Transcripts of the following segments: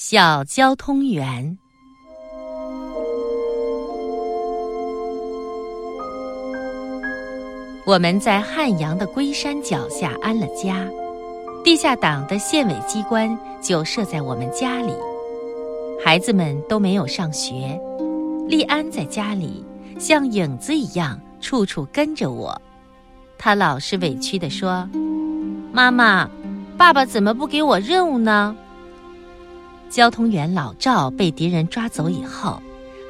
小交通员。我们在汉阳的龟山脚下安了家，地下党的县委机关就设在我们家里。孩子们都没有上学，丽安在家里像影子一样处处跟着我。他老是委屈地说：“妈妈，爸爸怎么不给我任务呢？”交通员老赵被敌人抓走以后，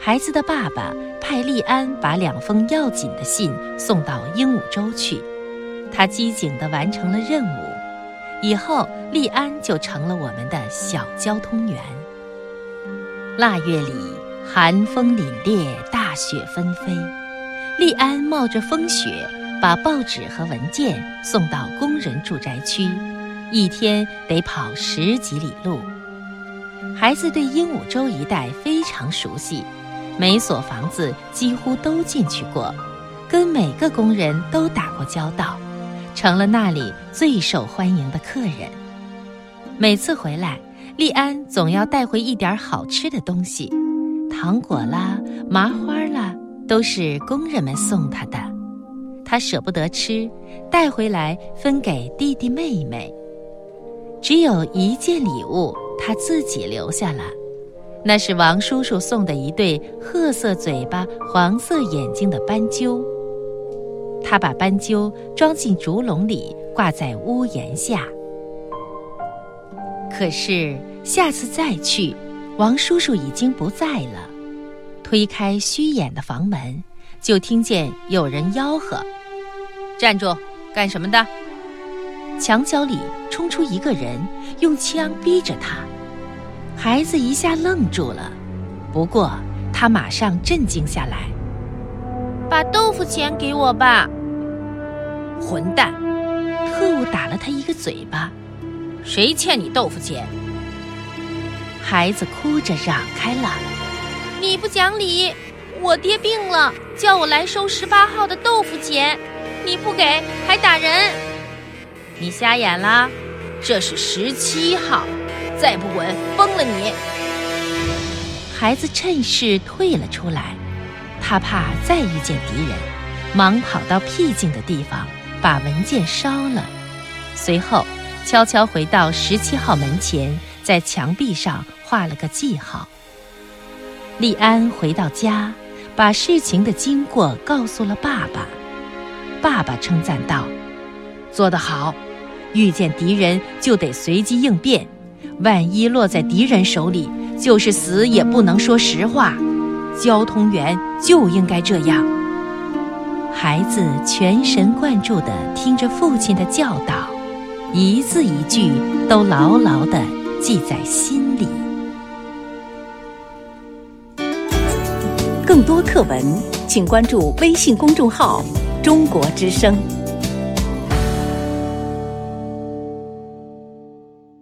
孩子的爸爸派利安把两封要紧的信送到鹦鹉洲去。他机警地完成了任务，以后利安就成了我们的小交通员。腊月里，寒风凛冽，大雪纷飞，利安冒着风雪把报纸和文件送到工人住宅区，一天得跑十几里路。孩子对鹦鹉洲一带非常熟悉，每所房子几乎都进去过，跟每个工人都打过交道，成了那里最受欢迎的客人。每次回来，利安总要带回一点好吃的东西，糖果啦、麻花啦，都是工人们送他的，他舍不得吃，带回来分给弟弟妹妹。只有一件礼物。他自己留下了，那是王叔叔送的一对褐色嘴巴、黄色眼睛的斑鸠。他把斑鸠装进竹笼里，挂在屋檐下。可是下次再去，王叔叔已经不在了。推开虚掩的房门，就听见有人吆喝：“站住，干什么的？”墙角里冲出一个人，用枪逼着他。孩子一下愣住了，不过他马上镇静下来。把豆腐钱给我吧！混蛋！特务打了他一个嘴巴。谁欠你豆腐钱？孩子哭着嚷开了。你不讲理！我爹病了，叫我来收十八号的豆腐钱，你不给还打人！你瞎眼啦？这是十七号。再不滚，崩了你！孩子趁势退了出来，他怕再遇见敌人，忙跑到僻静的地方，把文件烧了。随后，悄悄回到十七号门前，在墙壁上画了个记号。利安回到家，把事情的经过告诉了爸爸。爸爸称赞道：“做得好，遇见敌人就得随机应变。”万一落在敌人手里，就是死也不能说实话。交通员就应该这样。孩子全神贯注地听着父亲的教导，一字一句都牢牢地记在心里。更多课文，请关注微信公众号“中国之声”。